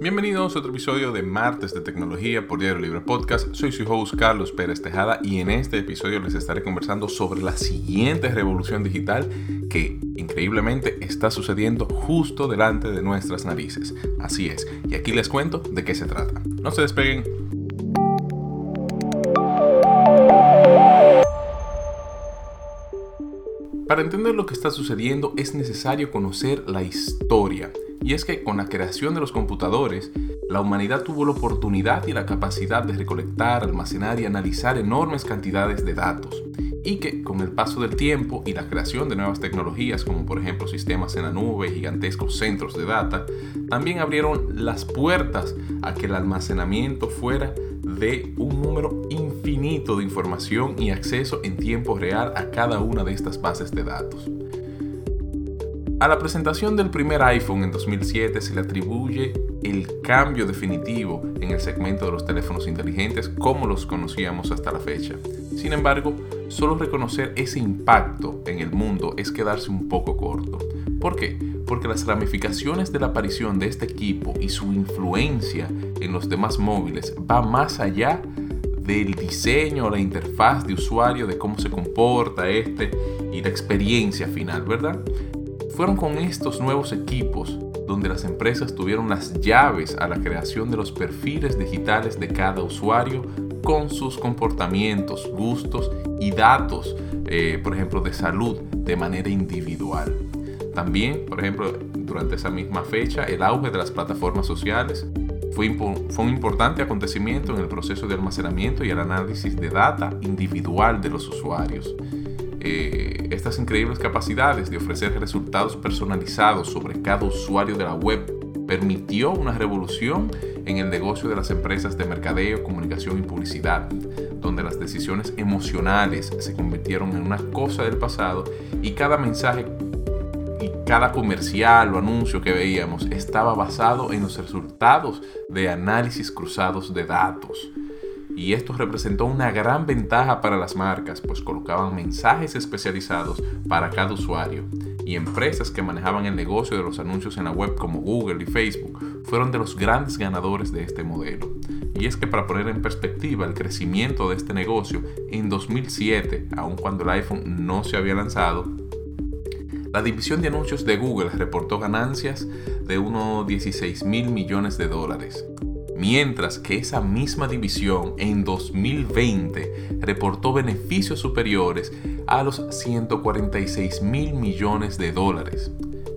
Bienvenidos a otro episodio de Martes de Tecnología por Diario Libre Podcast. Soy su host Carlos Pérez Tejada y en este episodio les estaré conversando sobre la siguiente revolución digital que increíblemente está sucediendo justo delante de nuestras narices. Así es, y aquí les cuento de qué se trata. No se despeguen. Para entender lo que está sucediendo es necesario conocer la historia y es que con la creación de los computadores, la humanidad tuvo la oportunidad y la capacidad de recolectar, almacenar y analizar enormes cantidades de datos. Y que con el paso del tiempo y la creación de nuevas tecnologías, como por ejemplo sistemas en la nube, gigantescos centros de data, también abrieron las puertas a que el almacenamiento fuera de un número infinito de información y acceso en tiempo real a cada una de estas bases de datos. A la presentación del primer iPhone en 2007 se le atribuye el cambio definitivo en el segmento de los teléfonos inteligentes como los conocíamos hasta la fecha. Sin embargo, solo reconocer ese impacto en el mundo es quedarse un poco corto. ¿Por qué? Porque las ramificaciones de la aparición de este equipo y su influencia en los demás móviles va más allá del diseño, la interfaz de usuario, de cómo se comporta este y la experiencia final, ¿verdad? Fueron con estos nuevos equipos donde las empresas tuvieron las llaves a la creación de los perfiles digitales de cada usuario con sus comportamientos, gustos y datos, eh, por ejemplo, de salud de manera individual. También, por ejemplo, durante esa misma fecha, el auge de las plataformas sociales fue, fue, un importante acontecimiento en el proceso de almacenamiento y el análisis de data individual de los usuarios. Eh, estas increíbles capacidades de ofrecer resultados personalizados sobre cada usuario de la web permitió una revolución en el negocio de las empresas de mercadeo, comunicación y publicidad, donde las decisiones emocionales se convirtieron en una cosa del pasado y cada mensaje y cada comercial o anuncio que veíamos estaba basado en los resultados de análisis cruzados de datos y esto representó una gran ventaja para las marcas, pues colocaban mensajes especializados para cada usuario. Y empresas que manejaban el negocio de los anuncios en la web como Google y Facebook fueron de los grandes ganadores de este modelo. Y es que para poner en perspectiva el crecimiento de este negocio, en 2007, aun cuando el iPhone no se había lanzado, la división de anuncios de Google reportó ganancias de unos 16 mil millones de dólares, mientras que esa misma división en 2020 reportó beneficios superiores a los 146 mil millones de dólares.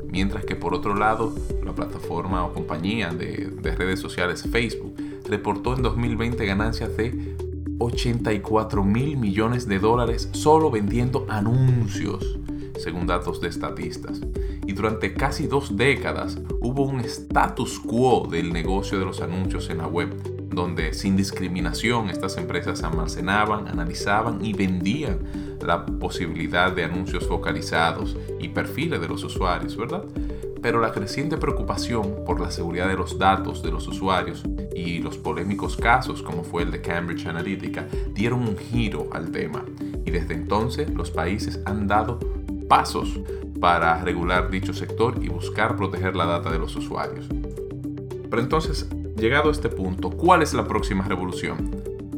Mientras que por otro lado, la plataforma o compañía de, de redes sociales Facebook reportó en 2020 ganancias de 84 mil millones de dólares solo vendiendo anuncios según datos de estatistas. Y durante casi dos décadas hubo un status quo del negocio de los anuncios en la web, donde sin discriminación estas empresas almacenaban, analizaban y vendían la posibilidad de anuncios focalizados y perfiles de los usuarios, ¿verdad? Pero la creciente preocupación por la seguridad de los datos de los usuarios y los polémicos casos como fue el de Cambridge Analytica dieron un giro al tema y desde entonces los países han dado pasos para regular dicho sector y buscar proteger la data de los usuarios. Pero entonces, llegado a este punto, ¿cuál es la próxima revolución?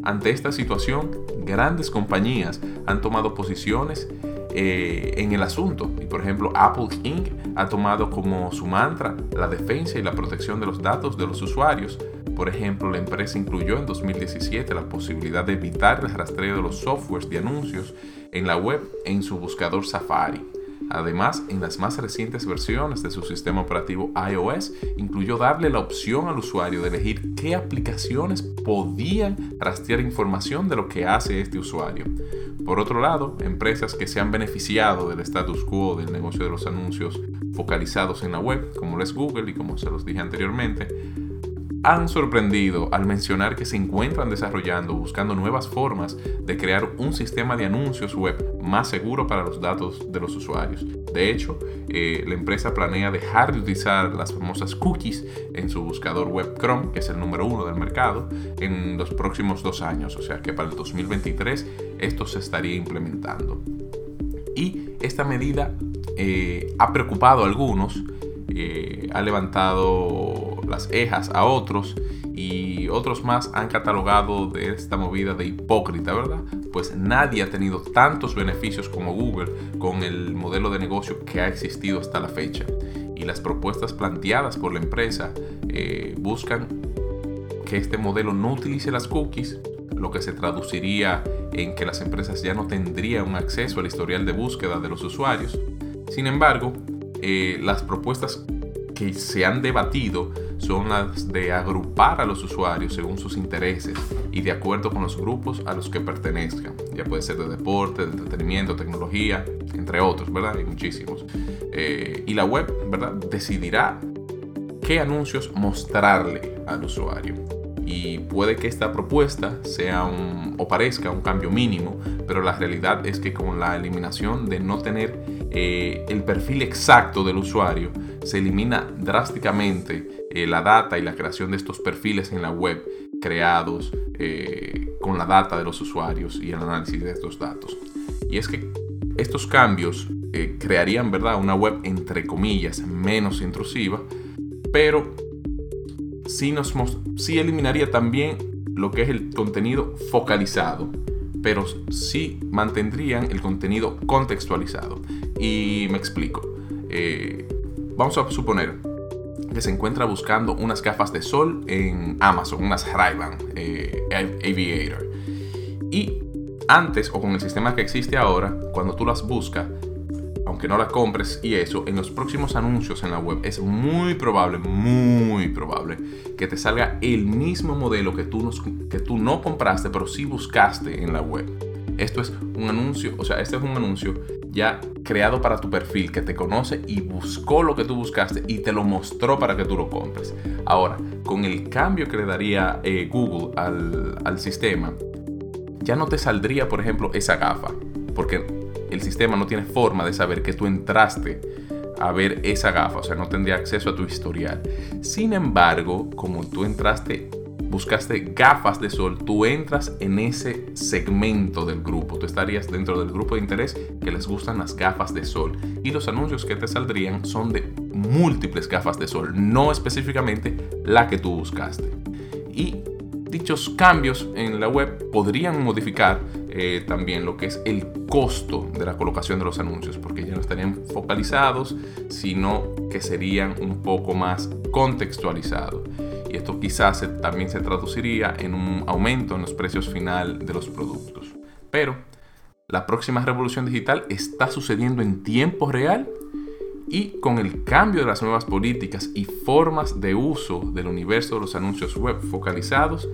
Ante esta situación, grandes compañías han tomado posiciones eh, en el asunto. Y por ejemplo, Apple Inc. ha tomado como su mantra la defensa y la protección de los datos de los usuarios. Por ejemplo, la empresa incluyó en 2017 la posibilidad de evitar el rastreo de los softwares de anuncios en la web en su buscador Safari. Además, en las más recientes versiones de su sistema operativo iOS, incluyó darle la opción al usuario de elegir qué aplicaciones podían rastrear información de lo que hace este usuario. Por otro lado, empresas que se han beneficiado del status quo del negocio de los anuncios focalizados en la web, como es Google y como se los dije anteriormente, han sorprendido al mencionar que se encuentran desarrollando, buscando nuevas formas de crear un sistema de anuncios web más seguro para los datos de los usuarios. De hecho, eh, la empresa planea dejar de utilizar las famosas cookies en su buscador web Chrome, que es el número uno del mercado, en los próximos dos años. O sea que para el 2023 esto se estaría implementando. Y esta medida eh, ha preocupado a algunos, eh, ha levantado las ejas a otros y otros más han catalogado esta movida de hipócrita, ¿verdad? Pues nadie ha tenido tantos beneficios como Google con el modelo de negocio que ha existido hasta la fecha. Y las propuestas planteadas por la empresa eh, buscan que este modelo no utilice las cookies, lo que se traduciría en que las empresas ya no tendrían un acceso al historial de búsqueda de los usuarios. Sin embargo, eh, las propuestas que se han debatido son las de agrupar a los usuarios según sus intereses y de acuerdo con los grupos a los que pertenezcan. Ya puede ser de deporte, de entretenimiento, tecnología, entre otros, ¿verdad? Hay muchísimos. Eh, y la web, ¿verdad? Decidirá qué anuncios mostrarle al usuario. Y puede que esta propuesta sea un, o parezca un cambio mínimo, pero la realidad es que con la eliminación de no tener eh, el perfil exacto del usuario, se elimina drásticamente eh, la data y la creación de estos perfiles en la web creados eh, con la data de los usuarios y el análisis de estos datos. Y es que estos cambios crearían, ¿verdad?, una web entre comillas menos intrusiva, pero sí, nos, sí eliminaría también lo que es el contenido focalizado, pero sí mantendrían el contenido contextualizado. Y me explico. Eh, vamos a suponer que se encuentra buscando unas gafas de sol en Amazon, unas Ray-Ban eh, Aviator. Y antes o con el sistema que existe ahora, cuando tú las buscas, aunque no la compres y eso, en los próximos anuncios en la web es muy probable, muy probable que te salga el mismo modelo que tú, que tú no compraste, pero sí buscaste en la web. Esto es un anuncio, o sea, este es un anuncio ya creado para tu perfil, que te conoce y buscó lo que tú buscaste y te lo mostró para que tú lo compres. Ahora, con el cambio que le daría eh, Google al, al sistema, ya no te saldría, por ejemplo, esa gafa, porque el sistema no tiene forma de saber que tú entraste a ver esa gafa, o sea, no tendría acceso a tu historial. Sin embargo, como tú entraste, buscaste gafas de sol, tú entras en ese segmento del grupo, tú estarías dentro del grupo de interés que les gustan las gafas de sol y los anuncios que te saldrían son de múltiples gafas de sol, no específicamente la que tú buscaste. Y dichos cambios en la web podrían modificar eh, también lo que es el costo de la colocación de los anuncios, porque ya no estarían focalizados, sino que serían un poco más contextualizados. Y esto quizás también se traduciría en un aumento en los precios final de los productos. Pero la próxima revolución digital está sucediendo en tiempo real y con el cambio de las nuevas políticas y formas de uso del universo de los anuncios web focalizados,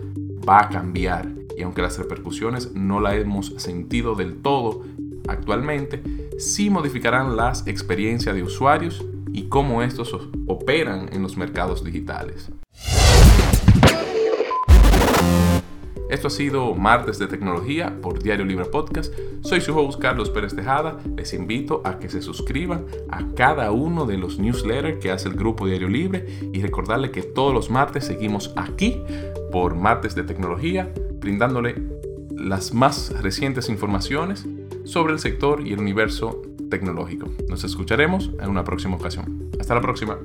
va a cambiar y aunque las repercusiones no la hemos sentido del todo actualmente, sí modificarán las experiencias de usuarios y cómo estos operan en los mercados digitales. Esto ha sido Martes de Tecnología por Diario Libre Podcast. Soy su host Carlos Pérez Tejada. Les invito a que se suscriban a cada uno de los newsletters que hace el grupo Diario Libre y recordarle que todos los martes seguimos aquí por Martes de Tecnología, brindándole las más recientes informaciones sobre el sector y el universo tecnológico. Nos escucharemos en una próxima ocasión. Hasta la próxima.